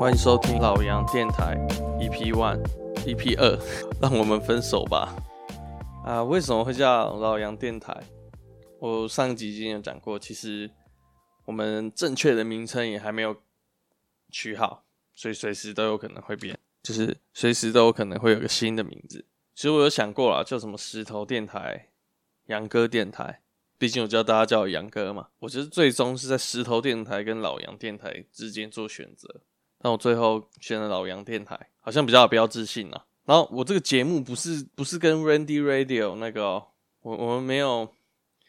欢迎收听老杨电台 EP One、EP 二，让我们分手吧。啊，为什么会叫老杨电台？我上集已经有讲过，其实我们正确的名称也还没有取好，所以随时都有可能会变，就是随时都有可能会有个新的名字。其实我有想过啦，叫什么石头电台、杨哥电台，毕竟我叫大家叫我杨哥嘛。我觉得最终是在石头电台跟老杨电台之间做选择。那我最后选了老杨电台，好像比较有标志性啊。然后我这个节目不是不是跟 Randy Radio 那个、喔，我我们没有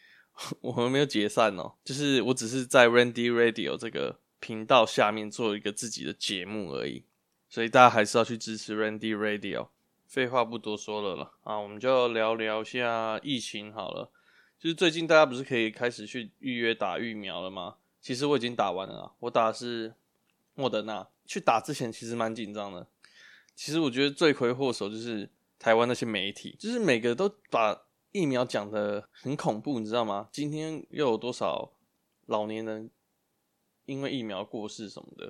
我们没有解散哦、就是我只是在 Randy Radio 这个频道下面做一个自己的节目而已。所以大家还是要去支持 Randy Radio。废话不多说了啦，啊，我们就聊聊一下疫情好了。就是最近大家不是可以开始去预约打疫苗了吗？其实我已经打完了，我打的是莫德纳。去打之前其实蛮紧张的。其实我觉得罪魁祸首就是台湾那些媒体，就是每个都把疫苗讲得很恐怖，你知道吗？今天又有多少老年人因为疫苗过世什么的？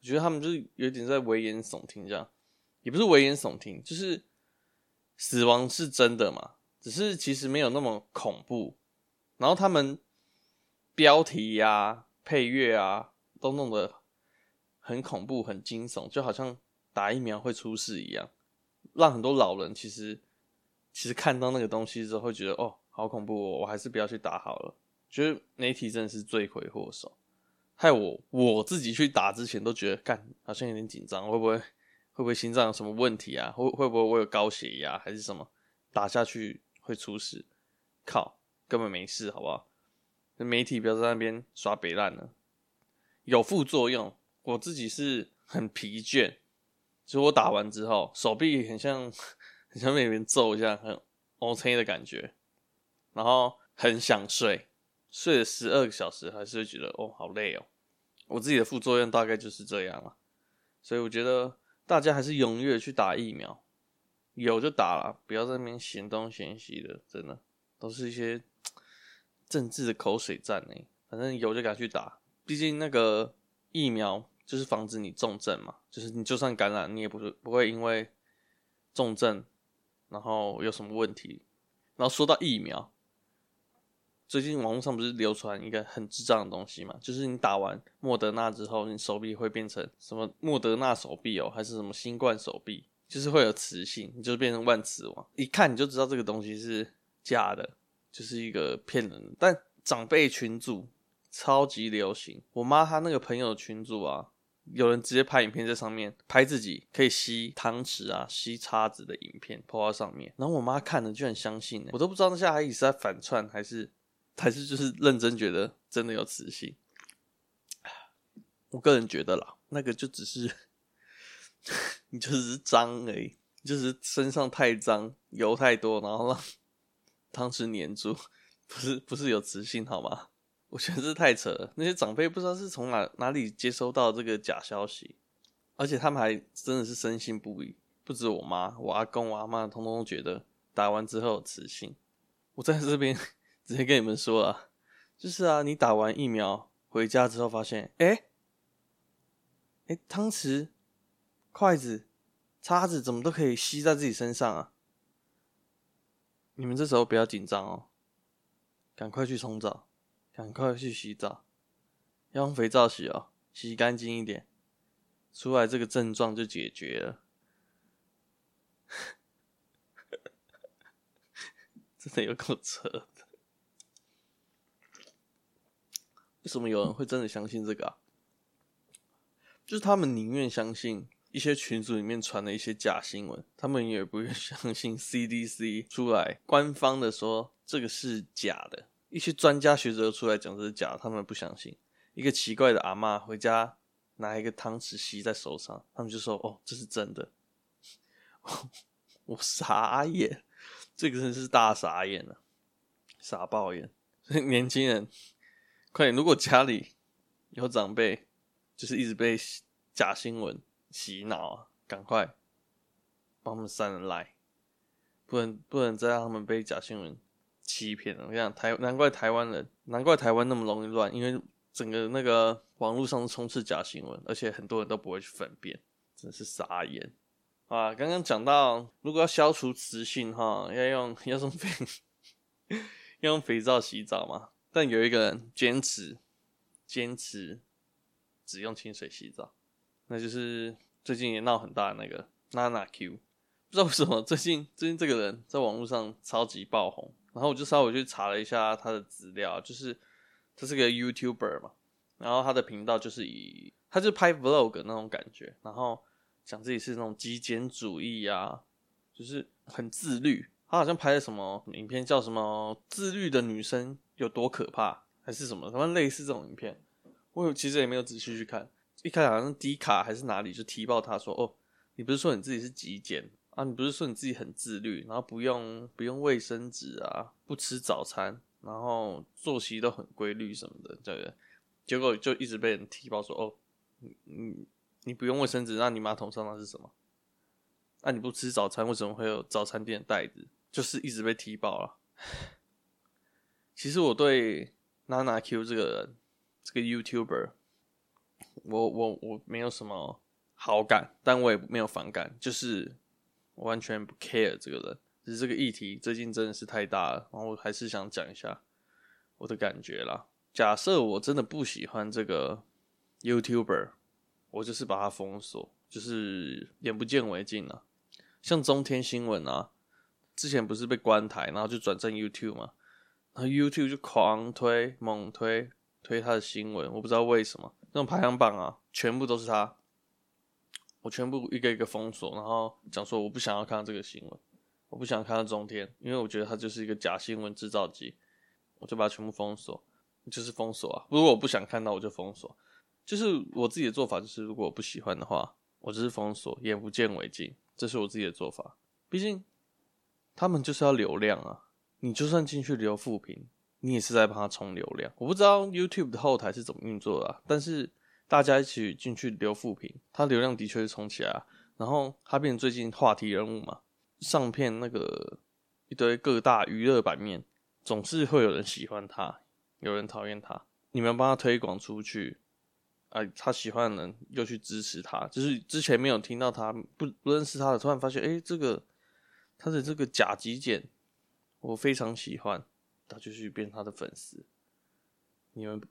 我觉得他们就是有点在危言耸听，这样也不是危言耸听，就是死亡是真的嘛，只是其实没有那么恐怖。然后他们标题呀、配乐啊都弄得。很恐怖，很惊悚，就好像打疫苗会出事一样，让很多老人其实其实看到那个东西之后会觉得哦，好恐怖哦，我还是不要去打好了。觉得媒体真的是罪魁祸首，害我我自己去打之前都觉得干好像有点紧张，会不会会不会心脏有什么问题啊？会会不会我有高血压还是什么？打下去会出事？靠，根本没事，好不好？媒体不要在那边耍白烂了，有副作用。我自己是很疲倦，就我打完之后，手臂很像很像被人揍一下，很 OK 的感觉，然后很想睡，睡了十二个小时，还是会觉得哦好累哦。我自己的副作用大概就是这样了，所以我觉得大家还是踊跃去打疫苗，有就打了，不要在那边嫌东嫌西的，真的都是一些 政治的口水战呢。反正有就赶去打，毕竟那个疫苗。就是防止你重症嘛，就是你就算感染，你也不是不会因为重症，然后有什么问题。然后说到疫苗，最近网络上不是流传一个很智障的东西嘛？就是你打完莫德纳之后，你手臂会变成什么莫德纳手臂哦，还是什么新冠手臂？就是会有磁性，你就变成万磁王，一看你就知道这个东西是假的，就是一个骗人的。但长辈群组超级流行，我妈她那个朋友群组啊。有人直接拍影片在上面拍自己可以吸汤匙啊、吸叉子的影片抛到上面，然后我妈看了就很相信，我都不知道那些阿姨是在反串还是还是就是认真觉得真的有磁性。我个人觉得啦，那个就只是 你就是脏而已，就是身上太脏，油太多，然后让汤匙黏住，不是不是有磁性好吗？我觉得这太扯了，那些长辈不知道是从哪哪里接收到这个假消息，而且他们还真的是深信不疑。不止我妈，我阿公、我阿妈，通通都觉得打完之后有磁性。我在这边 直接跟你们说啊，就是啊，你打完疫苗回家之后发现，哎、欸，哎、汤匙、筷子、叉子怎么都可以吸在自己身上啊？你们这时候不要紧张哦，赶快去冲澡。赶快去洗澡，要用肥皂洗哦，洗干净一点，出来这个症状就解决了。真的有够扯的，为什么有人会真的相信这个啊？就是他们宁愿相信一些群组里面传的一些假新闻，他们也不愿相信 CDC 出来官方的说这个是假的。一些专家学者出来讲这是假，他们不相信。一个奇怪的阿嬷回家拿一个汤匙吸在手上，他们就说：“哦，这是真的。”我傻眼，这个真是大傻眼了，傻爆眼。所以年轻人，快点！如果家里有长辈，就是一直被假新闻洗脑啊，赶快帮他们删了来，不能不能再让他们被假新闻。欺骗了，我跟你讲，台难怪台湾人，难怪台湾那么容易乱，因为整个那个网络上充斥假新闻，而且很多人都不会去分辨，真是傻眼啊！刚刚讲到，如果要消除磁性哈，要用要用肥要用肥皂洗澡嘛，但有一个人坚持坚持只用清水洗澡，那就是最近也闹很大的那个娜娜 Q，不知道为什么最近最近这个人在网络上超级爆红，然后我就稍微去查了一下他的资料，就是。他是个 YouTuber 嘛，然后他的频道就是以，他就拍 Vlog 那种感觉，然后讲自己是那种极简主义啊，就是很自律。他好像拍了什么影片，叫什么“自律的女生有多可怕”还是什么，反正类似这种影片。我其实也没有仔细去看，一开始好像 D 卡还是哪里就踢爆他说：“哦，你不是说你自己是极简啊？你不是说你自己很自律，然后不用不用卫生纸啊，不吃早餐。”然后作息都很规律什么的，对不对？结果就一直被人踢爆说：“哦，你你你不用卫生纸，那你马桶上那是什么？那、你不吃早餐，为什么会有早餐店的袋子？”就是一直被踢爆了。其实我对 NanaQ 这个人，这个 YouTuber，我我我没有什么好感，但我也没有反感，就是完全不 care 这个人。只是这个议题最近真的是太大了，然后我还是想讲一下我的感觉啦。假设我真的不喜欢这个 YouTuber，我就是把他封锁，就是眼不见为净了。像中天新闻啊，之前不是被关台，然后就转战 YouTube 嘛，然后 YouTube 就狂推猛推推他的新闻，我不知道为什么那种排行榜啊，全部都是他，我全部一个一个封锁，然后讲说我不想要看到这个新闻。我不想看到中天，因为我觉得它就是一个假新闻制造机，我就把它全部封锁，就是封锁啊。如果我不想看到，我就封锁。就是我自己的做法，就是如果我不喜欢的话，我就是封锁，眼不见为净，这是我自己的做法。毕竟他们就是要流量啊，你就算进去留负评，你也是在帮他冲流量。我不知道 YouTube 的后台是怎么运作的啊，但是大家一起进去留副评，他流量的确是冲起来。然后他变最近话题人物嘛。上片那个一堆各大娱乐版面，总是会有人喜欢他，有人讨厌他。你们帮他推广出去，啊，他喜欢的人又去支持他。就是之前没有听到他，不不认识他的，突然发现，哎、这个他的这个假极简，我非常喜欢，他就去变他的粉丝。你们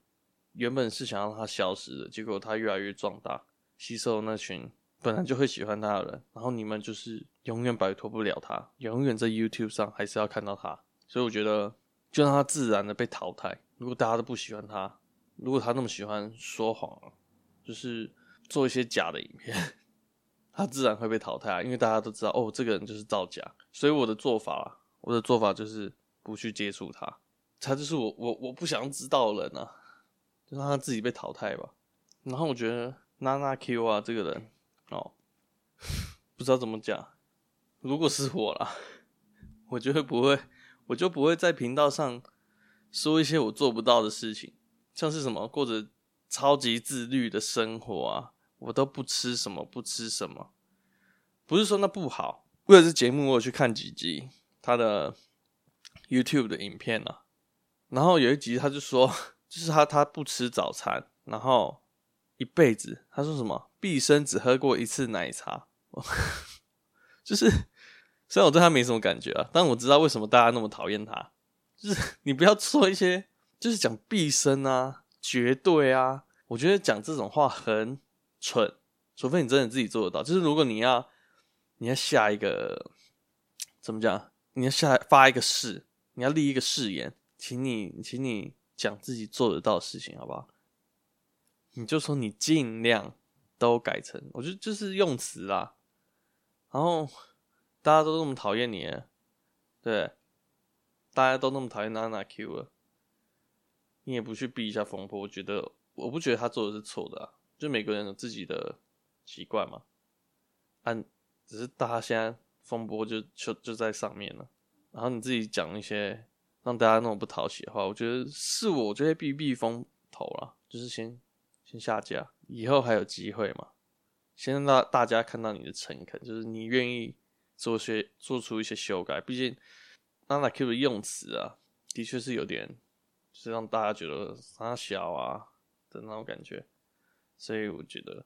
原本是想让他消失的，结果他越来越壮大，吸收那群。本来就会喜欢他的人，然后你们就是永远摆脱不了他，永远在 YouTube 上还是要看到他，所以我觉得就让他自然的被淘汰。如果大家都不喜欢他，如果他那么喜欢说谎，就是做一些假的影片，他自然会被淘汰，因为大家都知道哦，这个人就是造假。所以我的做法，我的做法就是不去接触他，他就是我我我不想知道人啊，就让他自己被淘汰吧。然后我觉得 NanaQ 啊这个人。哦，不知道怎么讲。如果是我啦，我绝对不会，我就不会在频道上说一些我做不到的事情，像是什么过着超级自律的生活啊，我都不吃什么不吃什么。不是说那不好，为了这节目，我有去看几集他的 YouTube 的影片啊。然后有一集他就说，就是他他不吃早餐，然后。一辈子，他说什么？毕生只喝过一次奶茶，就是虽然我对他没什么感觉啊，但我知道为什么大家那么讨厌他。就是 你不要说一些，就是讲毕生啊、绝对啊，我觉得讲这种话很蠢，除非你真的自己做得到。就是如果你要，你要下一个怎么讲？你要下发一个誓，你要立一个誓言，请你，请你讲自己做得到的事情，好不好？你就说你尽量都改成，我觉得就是用词啦。然后大家都那么讨厌你，对，大家都那么讨厌娜娜 Q 了，你也不去避一下风波，我觉得我不觉得他做的是错的啊，就每个人有自己的习惯嘛。按只是大家现在风波就就就在上面了，然后你自己讲一些让大家那么不讨喜的话，我觉得是我，就会避避风头了，就是先。先下架，以后还有机会嘛？先让大大家看到你的诚恳，就是你愿意做些做出一些修改。毕竟 NanaQ 的用词啊，的确是有点，就是让大家觉得他小啊，的那种感觉。所以我觉得，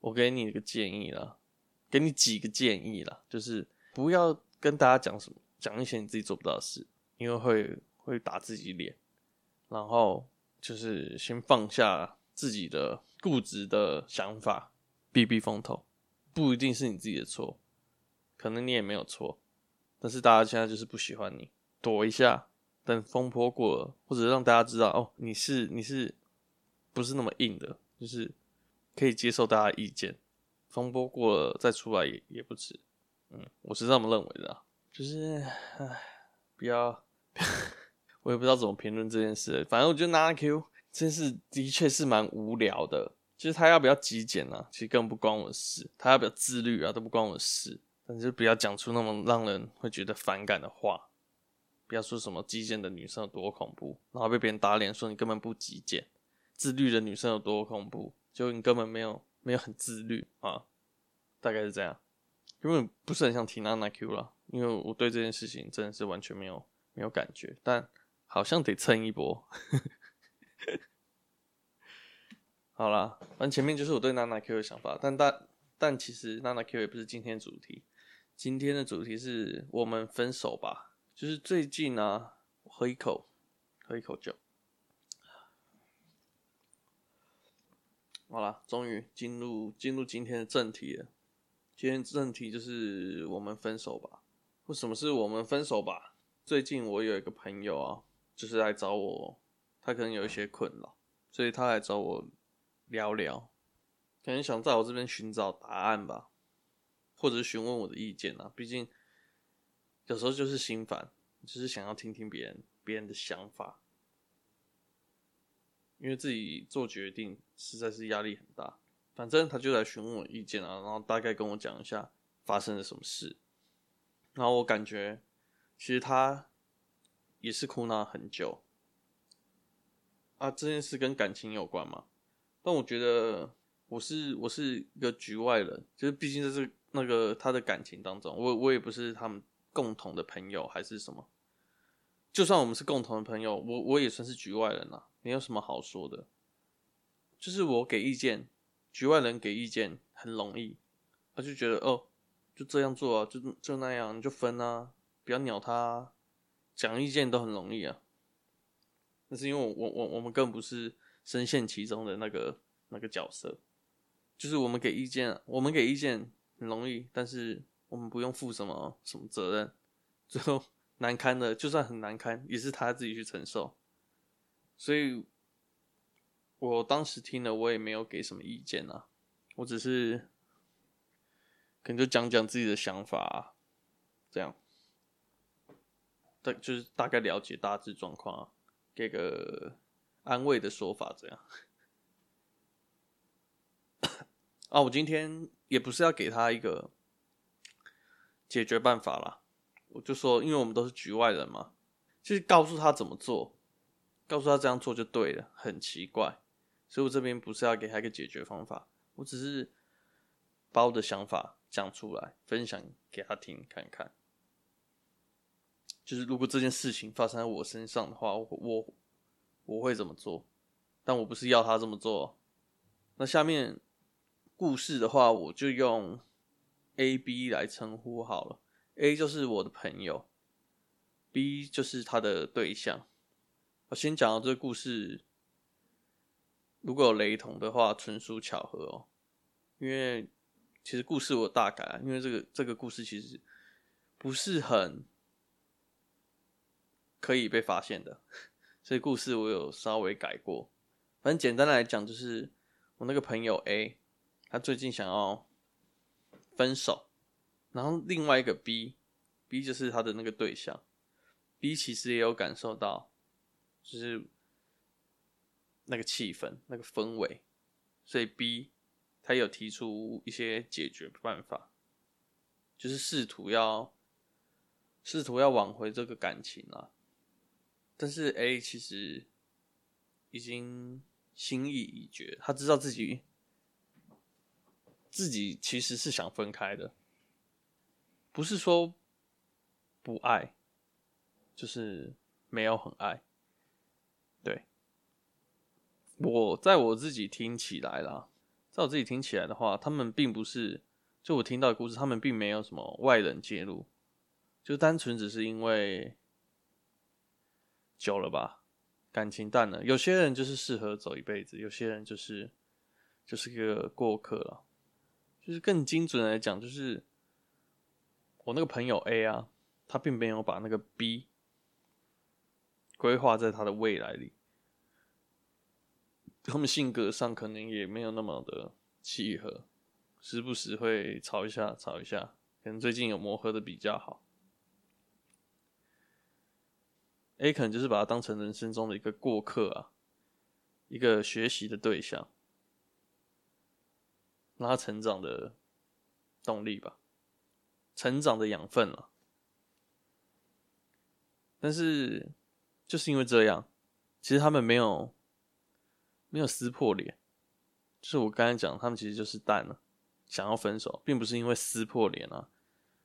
我给你一个建议啦，给你几个建议啦，就是不要跟大家讲什么，讲一些你自己做不到的事，因为会会打自己脸。然后就是先放下自己的固执的想法，避避风头，不一定是你自己的错，可能你也没有错，但是大家现在就是不喜欢你，躲一下，等风波过了，或者让大家知道哦，你是你是不是那么硬的。就是可以接受大家意见，风波过了再出来也也不迟。嗯，我是这么认为的。就是，唉，不要，我也不知道怎么评论这件事。反正我觉得 NanaQ 这件事的确是蛮无聊的。其实他要不要极简呢？其实根本不关我的事。他要不要自律啊？都不关我的事。但是不要讲出那么让人会觉得反感的话。不要说什么极简的女生有多恐怖，然后被别人打脸说你根本不极简。自律的女生有多恐怖？就你根本没有没有很自律啊，大概是这样。因为不是很想提娜娜 Q 了，因为我对这件事情真的是完全没有没有感觉，但好像得蹭一波。好啦，反正前面就是我对娜娜 Q 的想法，但但但其实娜娜 Q 也不是今天的主题，今天的主题是我们分手吧。就是最近啊，喝一口，喝一口酒。好了，终于进入进入今天的正题了。今天正题就是我们分手吧。为什么是我们分手吧？最近我有一个朋友啊，就是来找我，他可能有一些困扰，所以他来找我聊聊，可能想在我这边寻找答案吧，或者是询问我的意见啊。毕竟有时候就是心烦，就是想要听听别人别人的想法。因为自己做决定实在是压力很大，反正他就来询问我意见啊，然后大概跟我讲一下发生了什么事，然后我感觉其实他也是苦恼很久。啊，这件事跟感情有关嘛，但我觉得我是我是一个局外人，就是毕竟在这是那个他的感情当中，我我也不是他们共同的朋友还是什么，就算我们是共同的朋友，我我也算是局外人了。没有什么好说的，就是我给意见，局外人给意见很容易，他就觉得哦，就这样做啊，就就那样，你就分啊，不要鸟他，讲意见都很容易啊。那是因为我我我我们更不是深陷其中的那个那个角色，就是我们给意见，我们给意见很容易，但是我们不用负什么什么责任，最后难堪的，就算很难堪，也是他自己去承受。所以，我当时听了，我也没有给什么意见啊，我只是可能就讲讲自己的想法啊，这样，大就是大概了解大致状况啊，给个安慰的说法，这样。啊，我今天也不是要给他一个解决办法啦，我就说，因为我们都是局外人嘛，就是告诉他怎么做。告诉他这样做就对了，很奇怪，所以我这边不是要给他一个解决方法，我只是把我的想法讲出来，分享给他听看看。就是如果这件事情发生在我身上的话，我我我会怎么做？但我不是要他这么做。那下面故事的话，我就用 A、B 来称呼好了。A 就是我的朋友，B 就是他的对象。我先讲到这个故事，如果有雷同的话，纯属巧合哦。因为其实故事我大改，因为这个这个故事其实不是很可以被发现的，所以故事我有稍微改过。反正简单来讲，就是我那个朋友 A，他最近想要分手，然后另外一个 B，B 就是他的那个对象，B 其实也有感受到。就是那个气氛，那个氛围，所以 B 他有提出一些解决办法，就是试图要试图要挽回这个感情啊。但是 A 其实已经心意已决，他知道自己自己其实是想分开的，不是说不爱，就是没有很爱。对我在我自己听起来啦，在我自己听起来的话，他们并不是，就我听到的故事，他们并没有什么外人介入，就单纯只是因为久了吧，感情淡了。有些人就是适合走一辈子，有些人就是就是个过客了。就是更精准来讲，就是我那个朋友 A 啊，他并没有把那个 B 规划在他的未来里。他们性格上可能也没有那么的契合，时不时会吵一下，吵一下。可能最近有磨合的比较好。A 可能就是把他当成人生中的一个过客啊，一个学习的对象，让他成长的动力吧，成长的养分了。但是就是因为这样，其实他们没有。没有撕破脸，就是我刚才讲，他们其实就是淡了，想要分手，并不是因为撕破脸啊，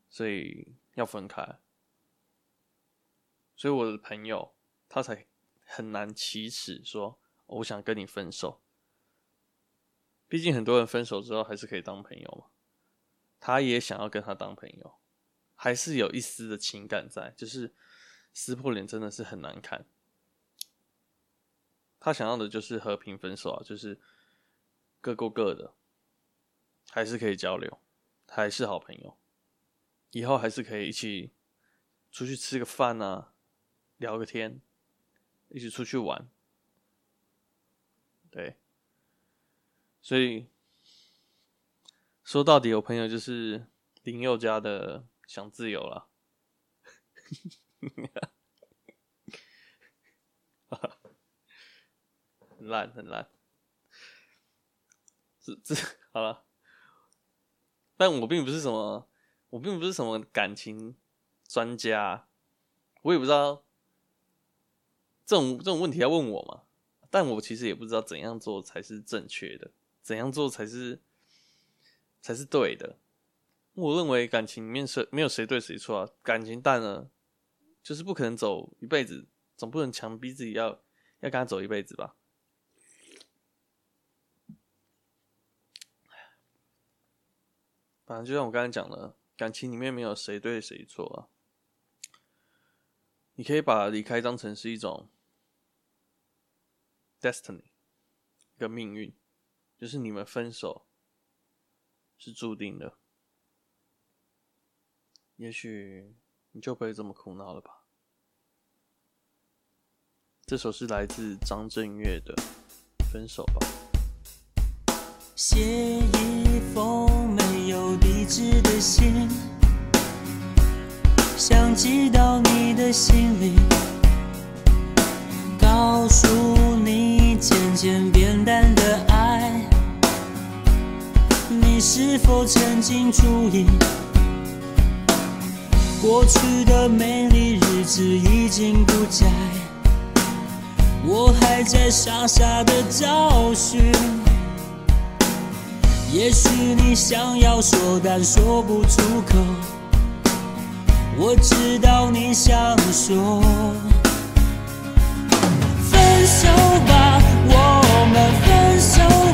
所以要分开。所以我的朋友他才很难启齿说我想跟你分手。毕竟很多人分手之后还是可以当朋友嘛，他也想要跟他当朋友，还是有一丝的情感在，就是撕破脸真的是很难看。他想要的就是和平分手啊，就是各过各的，还是可以交流，还是好朋友，以后还是可以一起出去吃个饭啊，聊个天，一起出去玩，对，所以说到底，我朋友就是林宥嘉的想自由了。很烂，很烂，这这好了。但我并不是什么，我并不是什么感情专家，我也不知道这种这种问题要问我嘛。但我其实也不知道怎样做才是正确的，怎样做才是才是对的。我认为感情里面谁没有谁对谁错啊，感情淡了就是不可能走一辈子，总不能强逼自己要要跟他走一辈子吧。反正就像我刚才讲的，感情里面没有谁对谁错啊。你可以把离开当成是一种 destiny，一个命运，就是你们分手是注定的。也许你就不会这么苦恼了吧。这首是来自张震岳的《分手吧》。写一封没有地址的信，想寄到你的心里，告诉渐变淡的爱，你是否曾经注意，过去的美丽日子已经不在，我还在傻傻的找寻。也许你想要说，但说不出口。我知道你想说，分手吧，们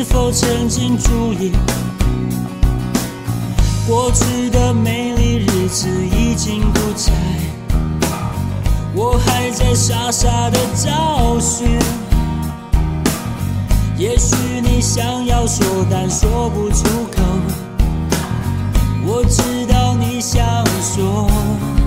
是否曾经注意，过去的美丽日子已经不在，我还在傻傻的找寻。也许你想要说，但说不出口。我知道你想说。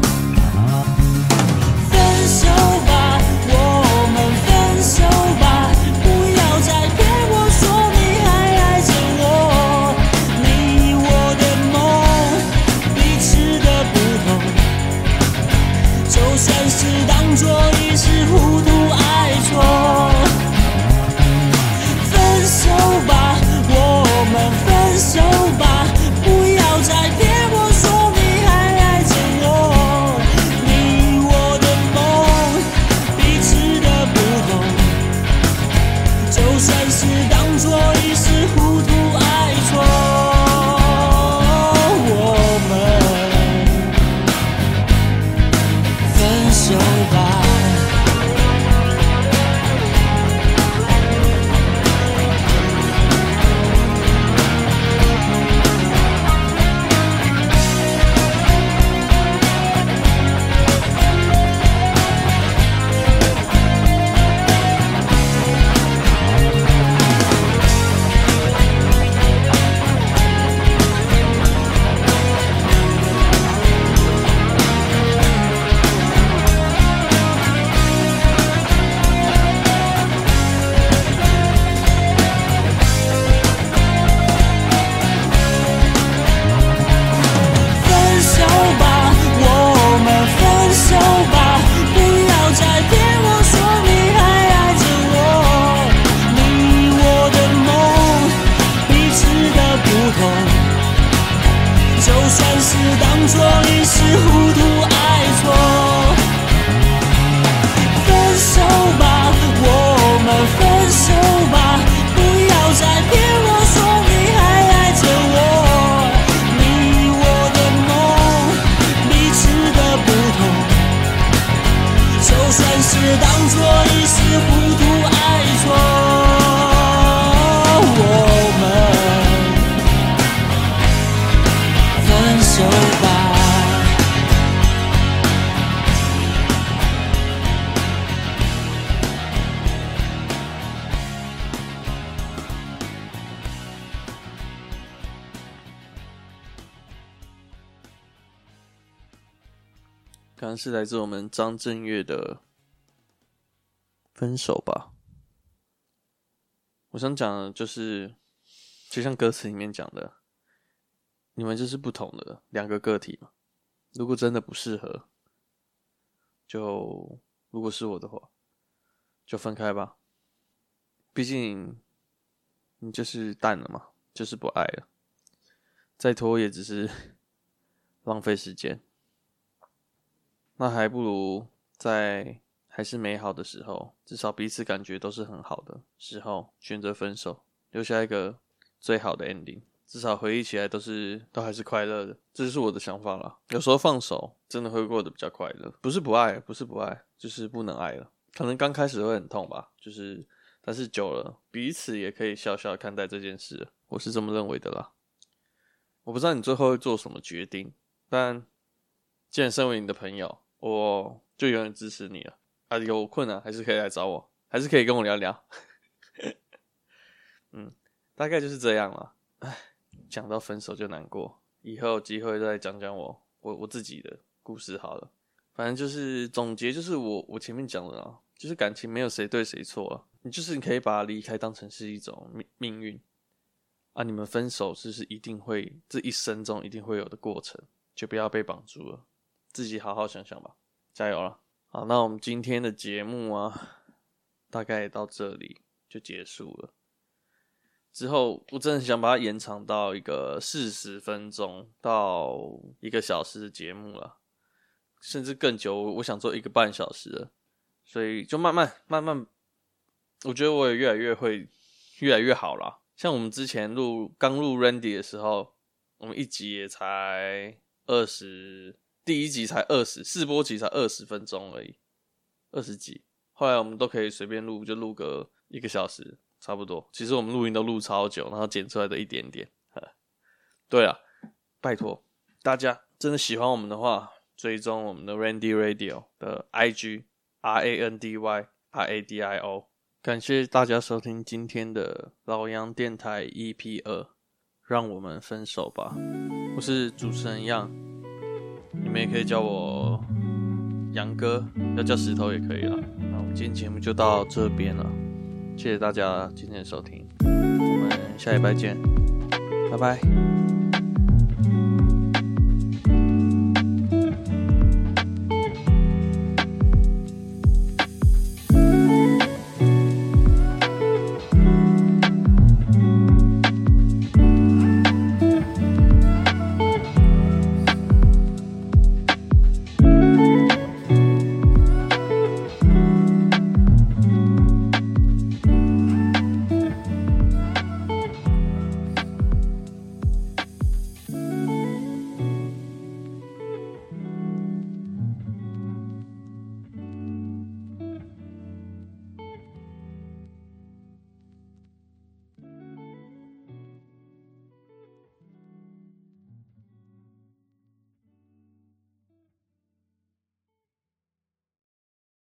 是来自我们张震岳的分手吧。我想讲的就是，就像歌词里面讲的，你们就是不同的两个个体嘛。如果真的不适合，就如果是我的话，就分开吧。毕竟你就是淡了嘛，就是不爱了，再拖也只是 浪费时间。那还不如在还是美好的时候，至少彼此感觉都是很好的时候，选择分手，留下一个最好的 ending。至少回忆起来都是都还是快乐的，这就是我的想法啦。有时候放手真的会过得比较快乐，不是不爱，不是不爱，就是不能爱了。可能刚开始会很痛吧，就是但是久了，彼此也可以笑笑看待这件事，我是这么认为的啦。我不知道你最后会做什么决定，但既然身为你的朋友。我就永远支持你了啊！有困难还是可以来找我，还是可以跟我聊聊。嗯，大概就是这样了。唉，讲到分手就难过，以后有机会再讲讲我我我自己的故事好了。反正就是总结，就是我我前面讲的啊，就是感情没有谁对谁错啊，你就是你可以把离开当成是一种命命运啊。你们分手是是一定会这一生中一定会有的过程，就不要被绑住了。自己好好想想吧，加油了！好，那我们今天的节目啊，大概到这里就结束了。之后我真的想把它延长到一个四十分钟到一个小时的节目了，甚至更久。我想做一个半小时的，所以就慢慢慢慢，我觉得我也越来越会，越来越好了。像我们之前录刚录 Randy 的时候，我们一集也才二十。第一集才二十，试播集才二十分钟而已，二十集。后来我们都可以随便录，就录个一个小时，差不多。其实我们录音都录超久，然后剪出来的一点点。对啊，拜托大家真的喜欢我们的话，追踪我们的 Randy Radio 的 IG R A N D Y R A D I O。感谢大家收听今天的老杨电台 EP 二，让我们分手吧。我是主持人杨，你们也可以叫我杨哥，要叫石头也可以了。那我们今天节目就到这边了，谢谢大家今天的收听，我们下礼拜见，拜拜。